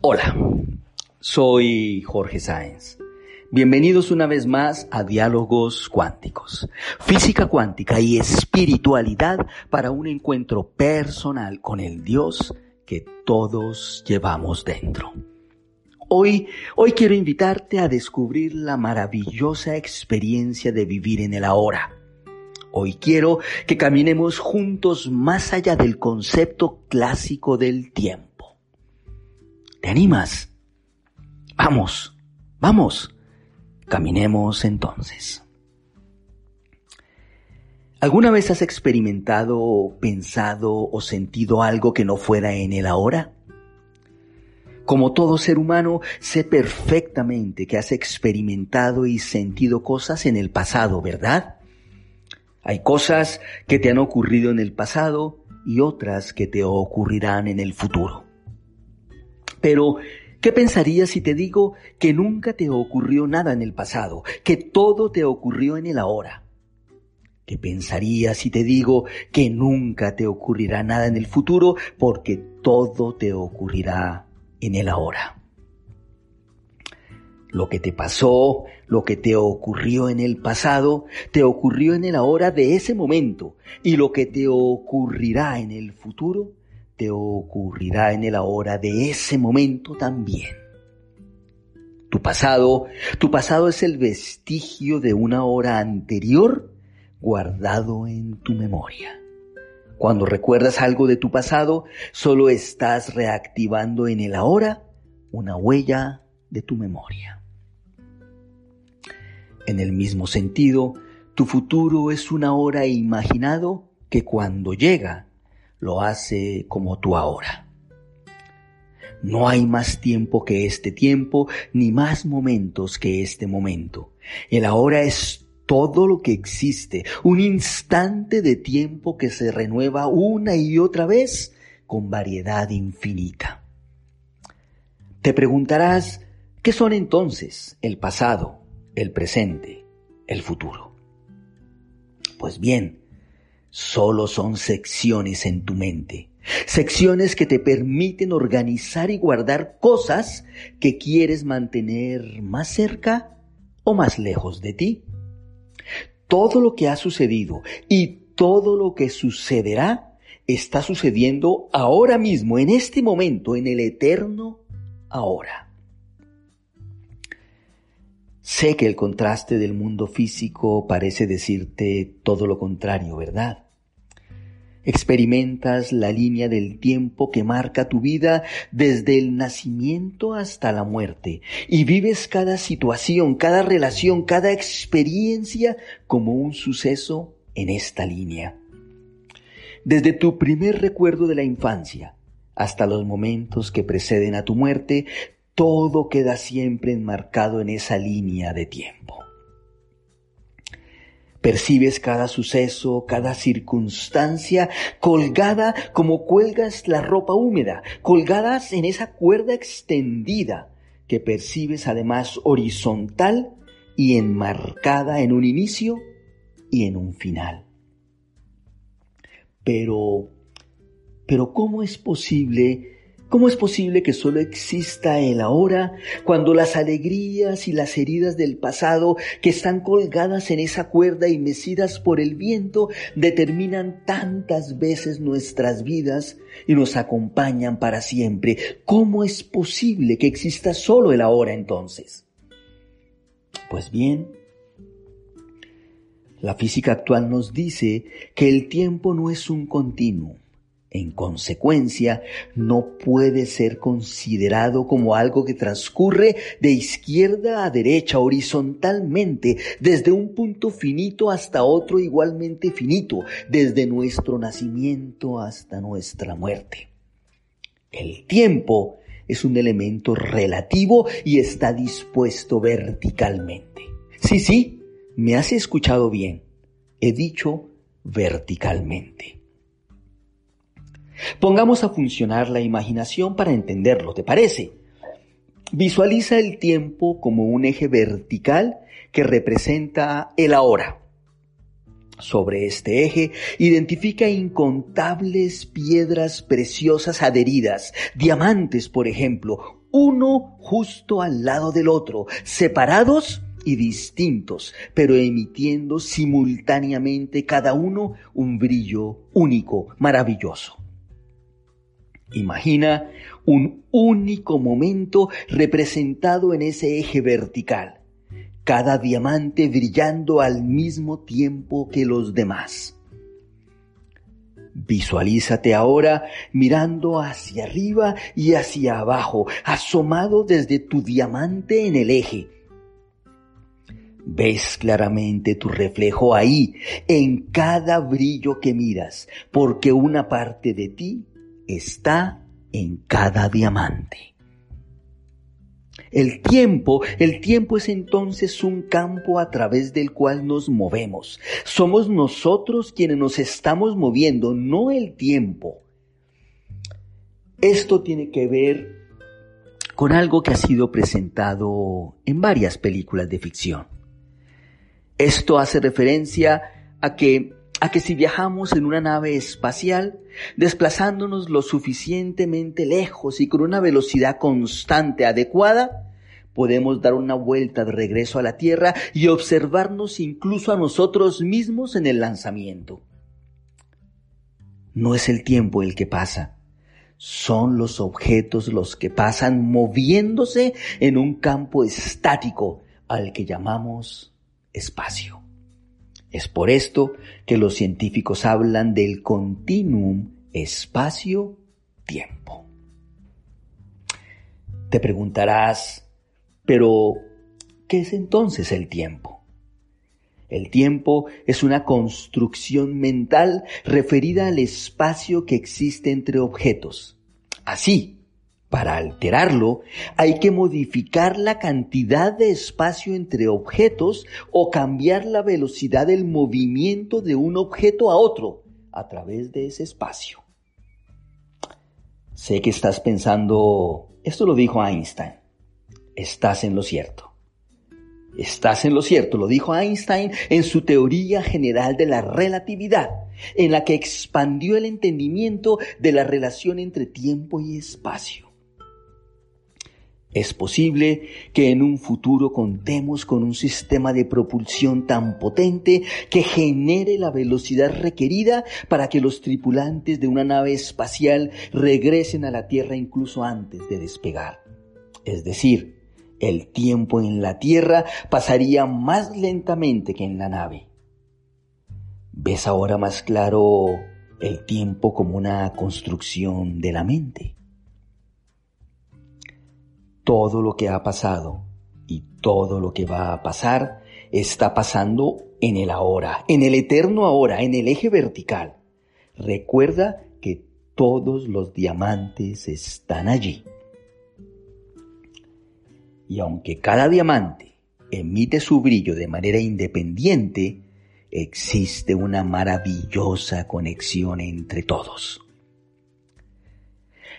Hola, soy Jorge Sáenz. Bienvenidos una vez más a Diálogos Cuánticos, física cuántica y espiritualidad para un encuentro personal con el Dios que todos llevamos dentro. Hoy, hoy quiero invitarte a descubrir la maravillosa experiencia de vivir en el ahora. Hoy quiero que caminemos juntos más allá del concepto clásico del tiempo ¿Te animas? Vamos, vamos, caminemos entonces. ¿Alguna vez has experimentado, pensado o sentido algo que no fuera en el ahora? Como todo ser humano, sé perfectamente que has experimentado y sentido cosas en el pasado, ¿verdad? Hay cosas que te han ocurrido en el pasado y otras que te ocurrirán en el futuro. Pero, ¿qué pensarías si te digo que nunca te ocurrió nada en el pasado, que todo te ocurrió en el ahora? ¿Qué pensarías si te digo que nunca te ocurrirá nada en el futuro porque todo te ocurrirá en el ahora? Lo que te pasó, lo que te ocurrió en el pasado, te ocurrió en el ahora de ese momento y lo que te ocurrirá en el futuro te ocurrirá en el ahora de ese momento también. Tu pasado, tu pasado es el vestigio de una hora anterior guardado en tu memoria. Cuando recuerdas algo de tu pasado, solo estás reactivando en el ahora una huella de tu memoria. En el mismo sentido, tu futuro es una hora imaginado que cuando llega lo hace como tú ahora. No hay más tiempo que este tiempo, ni más momentos que este momento. El ahora es todo lo que existe, un instante de tiempo que se renueva una y otra vez con variedad infinita. Te preguntarás, ¿qué son entonces el pasado, el presente, el futuro? Pues bien, solo son secciones en tu mente. Secciones que te permiten organizar y guardar cosas que quieres mantener más cerca o más lejos de ti. Todo lo que ha sucedido y todo lo que sucederá está sucediendo ahora mismo, en este momento, en el eterno ahora. Sé que el contraste del mundo físico parece decirte todo lo contrario, ¿verdad? Experimentas la línea del tiempo que marca tu vida desde el nacimiento hasta la muerte y vives cada situación, cada relación, cada experiencia como un suceso en esta línea. Desde tu primer recuerdo de la infancia hasta los momentos que preceden a tu muerte, todo queda siempre enmarcado en esa línea de tiempo. Percibes cada suceso, cada circunstancia colgada como cuelgas la ropa húmeda, colgadas en esa cuerda extendida que percibes además horizontal y enmarcada en un inicio y en un final. Pero, pero ¿cómo es posible ¿Cómo es posible que solo exista el ahora cuando las alegrías y las heridas del pasado que están colgadas en esa cuerda y mecidas por el viento determinan tantas veces nuestras vidas y nos acompañan para siempre? ¿Cómo es posible que exista solo el ahora entonces? Pues bien, la física actual nos dice que el tiempo no es un continuo en consecuencia, no puede ser considerado como algo que transcurre de izquierda a derecha horizontalmente, desde un punto finito hasta otro igualmente finito, desde nuestro nacimiento hasta nuestra muerte. El tiempo es un elemento relativo y está dispuesto verticalmente. Sí, sí, me has escuchado bien. He dicho verticalmente. Pongamos a funcionar la imaginación para entenderlo, ¿te parece? Visualiza el tiempo como un eje vertical que representa el ahora. Sobre este eje identifica incontables piedras preciosas adheridas, diamantes por ejemplo, uno justo al lado del otro, separados y distintos, pero emitiendo simultáneamente cada uno un brillo único, maravilloso. Imagina un único momento representado en ese eje vertical cada diamante brillando al mismo tiempo que los demás. Visualízate ahora mirando hacia arriba y hacia abajo, asomado desde tu diamante en el eje. Ves claramente tu reflejo ahí, en cada brillo que miras, porque una parte de ti está en cada diamante. El tiempo, el tiempo es entonces un campo a través del cual nos movemos. Somos nosotros quienes nos estamos moviendo, no el tiempo. Esto tiene que ver con algo que ha sido presentado en varias películas de ficción. Esto hace referencia a que a que si viajamos en una nave espacial, desplazándonos lo suficientemente lejos y con una velocidad constante adecuada, podemos dar una vuelta de regreso a la Tierra y observarnos incluso a nosotros mismos en el lanzamiento. No es el tiempo el que pasa, son los objetos los que pasan moviéndose en un campo estático al que llamamos espacio. Es por esto que los científicos hablan del continuum espacio-tiempo. Te preguntarás, pero, ¿qué es entonces el tiempo? El tiempo es una construcción mental referida al espacio que existe entre objetos. Así, para alterarlo, hay que modificar la cantidad de espacio entre objetos o cambiar la velocidad del movimiento de un objeto a otro a través de ese espacio. Sé que estás pensando, esto lo dijo Einstein, estás en lo cierto. Estás en lo cierto, lo dijo Einstein en su teoría general de la relatividad, en la que expandió el entendimiento de la relación entre tiempo y espacio. Es posible que en un futuro contemos con un sistema de propulsión tan potente que genere la velocidad requerida para que los tripulantes de una nave espacial regresen a la Tierra incluso antes de despegar. Es decir, el tiempo en la Tierra pasaría más lentamente que en la nave. ¿Ves ahora más claro el tiempo como una construcción de la mente? Todo lo que ha pasado y todo lo que va a pasar está pasando en el ahora, en el eterno ahora, en el eje vertical. Recuerda que todos los diamantes están allí. Y aunque cada diamante emite su brillo de manera independiente, existe una maravillosa conexión entre todos.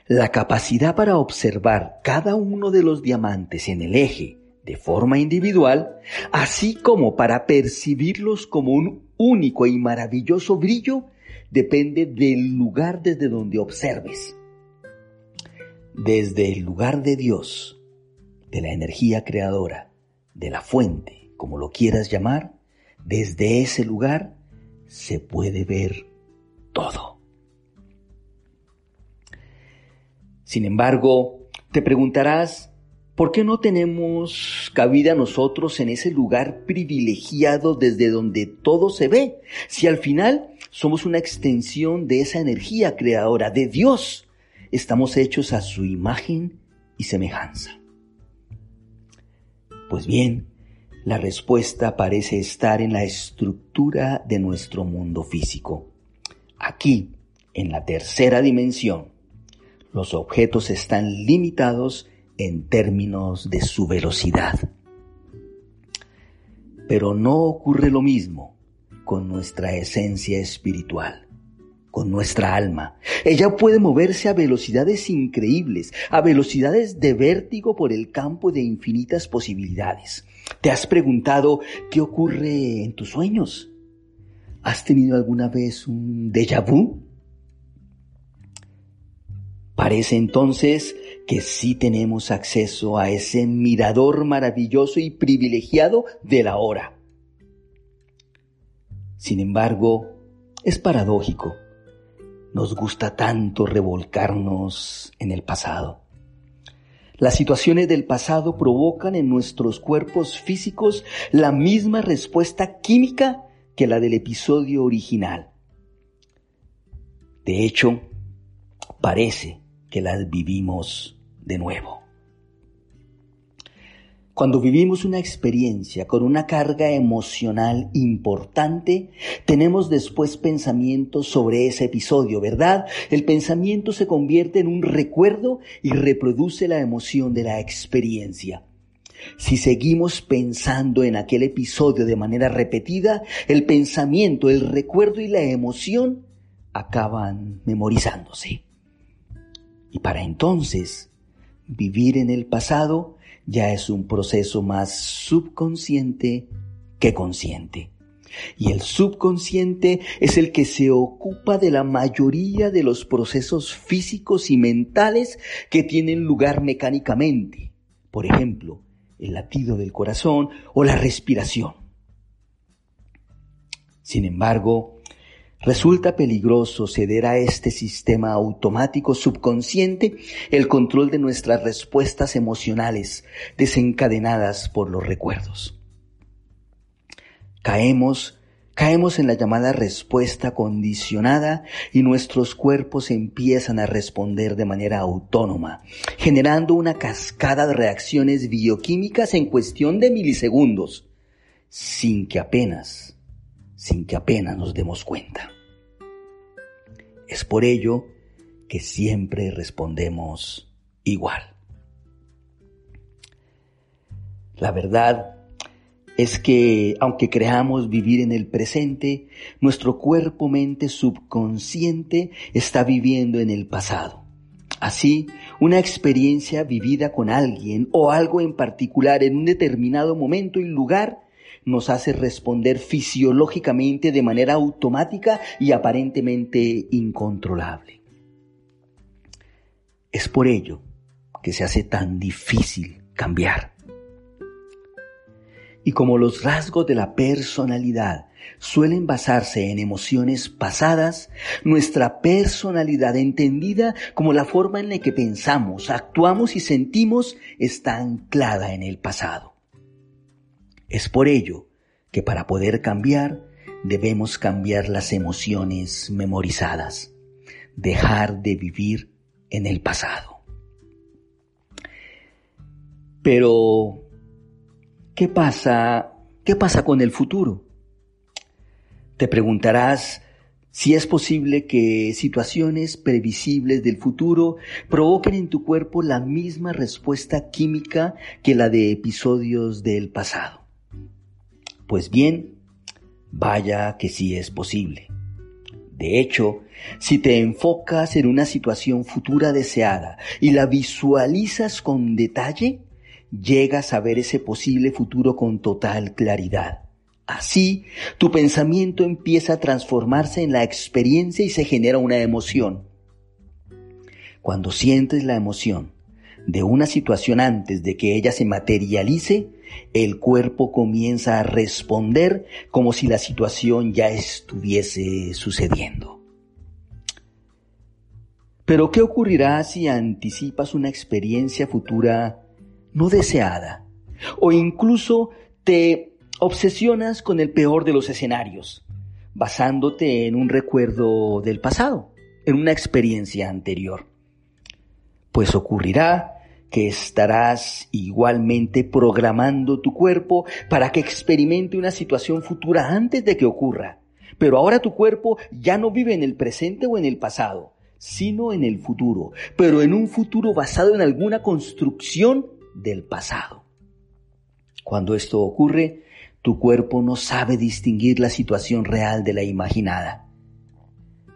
La capacidad para observar cada uno de los diamantes en el eje de forma individual, así como para percibirlos como un único y maravilloso brillo, depende del lugar desde donde observes. Desde el lugar de Dios, de la energía creadora, de la fuente, como lo quieras llamar, desde ese lugar se puede ver todo. Sin embargo, te preguntarás, ¿por qué no tenemos cabida nosotros en ese lugar privilegiado desde donde todo se ve? Si al final somos una extensión de esa energía creadora de Dios, estamos hechos a su imagen y semejanza. Pues bien, la respuesta parece estar en la estructura de nuestro mundo físico. Aquí, en la tercera dimensión, los objetos están limitados en términos de su velocidad. Pero no ocurre lo mismo con nuestra esencia espiritual, con nuestra alma. Ella puede moverse a velocidades increíbles, a velocidades de vértigo por el campo de infinitas posibilidades. ¿Te has preguntado qué ocurre en tus sueños? ¿Has tenido alguna vez un déjà vu? Parece entonces que sí tenemos acceso a ese mirador maravilloso y privilegiado de la hora. Sin embargo, es paradójico. Nos gusta tanto revolcarnos en el pasado. Las situaciones del pasado provocan en nuestros cuerpos físicos la misma respuesta química que la del episodio original. De hecho, parece que las vivimos de nuevo. Cuando vivimos una experiencia con una carga emocional importante, tenemos después pensamientos sobre ese episodio, ¿verdad? El pensamiento se convierte en un recuerdo y reproduce la emoción de la experiencia. Si seguimos pensando en aquel episodio de manera repetida, el pensamiento, el recuerdo y la emoción acaban memorizándose. Y para entonces, vivir en el pasado ya es un proceso más subconsciente que consciente. Y el subconsciente es el que se ocupa de la mayoría de los procesos físicos y mentales que tienen lugar mecánicamente. Por ejemplo, el latido del corazón o la respiración. Sin embargo, Resulta peligroso ceder a este sistema automático subconsciente el control de nuestras respuestas emocionales desencadenadas por los recuerdos. Caemos, caemos en la llamada respuesta condicionada y nuestros cuerpos empiezan a responder de manera autónoma, generando una cascada de reacciones bioquímicas en cuestión de milisegundos, sin que apenas, sin que apenas nos demos cuenta. Es por ello que siempre respondemos igual. La verdad es que, aunque creamos vivir en el presente, nuestro cuerpo-mente subconsciente está viviendo en el pasado. Así, una experiencia vivida con alguien o algo en particular en un determinado momento y lugar nos hace responder fisiológicamente de manera automática y aparentemente incontrolable. Es por ello que se hace tan difícil cambiar. Y como los rasgos de la personalidad suelen basarse en emociones pasadas, nuestra personalidad entendida como la forma en la que pensamos, actuamos y sentimos está anclada en el pasado. Es por ello que para poder cambiar debemos cambiar las emociones memorizadas, dejar de vivir en el pasado. Pero, ¿qué pasa? ¿Qué pasa con el futuro? Te preguntarás si es posible que situaciones previsibles del futuro provoquen en tu cuerpo la misma respuesta química que la de episodios del pasado. Pues bien, vaya que sí es posible. De hecho, si te enfocas en una situación futura deseada y la visualizas con detalle, llegas a ver ese posible futuro con total claridad. Así, tu pensamiento empieza a transformarse en la experiencia y se genera una emoción. Cuando sientes la emoción de una situación antes de que ella se materialice, el cuerpo comienza a responder como si la situación ya estuviese sucediendo. Pero ¿qué ocurrirá si anticipas una experiencia futura no deseada? O incluso te obsesionas con el peor de los escenarios, basándote en un recuerdo del pasado, en una experiencia anterior. Pues ocurrirá que estarás igualmente programando tu cuerpo para que experimente una situación futura antes de que ocurra. Pero ahora tu cuerpo ya no vive en el presente o en el pasado, sino en el futuro, pero en un futuro basado en alguna construcción del pasado. Cuando esto ocurre, tu cuerpo no sabe distinguir la situación real de la imaginada.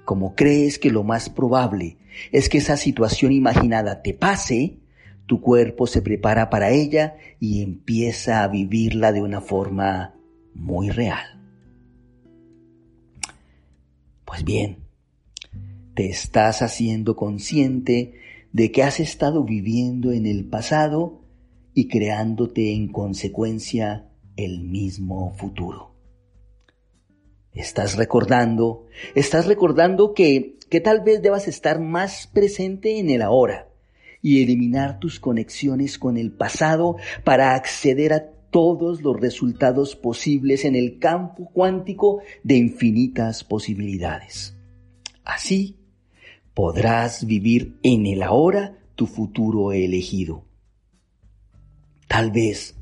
Como crees que lo más probable es que esa situación imaginada te pase, tu cuerpo se prepara para ella y empieza a vivirla de una forma muy real. Pues bien, te estás haciendo consciente de que has estado viviendo en el pasado y creándote en consecuencia el mismo futuro. Estás recordando, estás recordando que, que tal vez debas estar más presente en el ahora y eliminar tus conexiones con el pasado para acceder a todos los resultados posibles en el campo cuántico de infinitas posibilidades. Así podrás vivir en el ahora tu futuro elegido. Tal vez,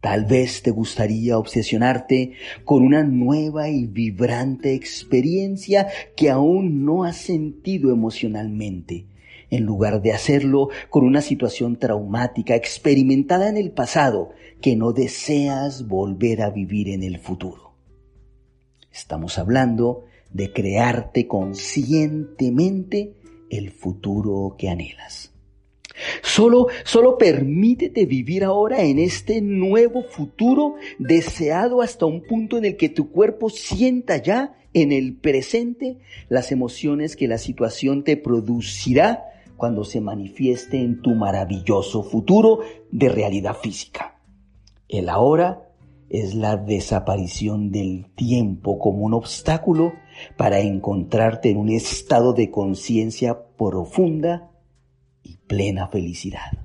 tal vez te gustaría obsesionarte con una nueva y vibrante experiencia que aún no has sentido emocionalmente en lugar de hacerlo con una situación traumática experimentada en el pasado que no deseas volver a vivir en el futuro. Estamos hablando de crearte conscientemente el futuro que anhelas. Solo, solo permítete vivir ahora en este nuevo futuro deseado hasta un punto en el que tu cuerpo sienta ya en el presente las emociones que la situación te producirá cuando se manifieste en tu maravilloso futuro de realidad física. El ahora es la desaparición del tiempo como un obstáculo para encontrarte en un estado de conciencia profunda y plena felicidad.